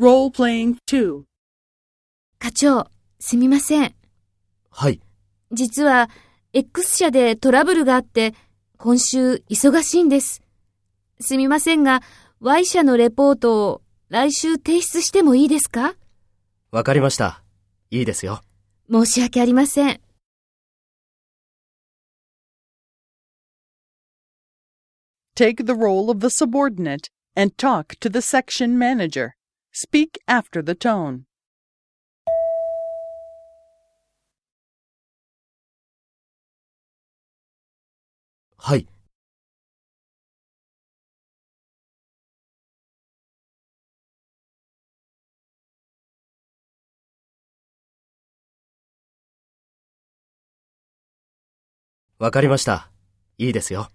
Role-playing 2. 課長、すみません。はい。実は、X 社でトラブルがあって、今週忙しいんです。すみませんが、Y 社のレポートを来週提出してもいいですか？わかりました。いいですよ。申し訳ありません。Take the role of the subordinate and talk to the section manager. Speak after the tone. はい。わかりました。いいですよ。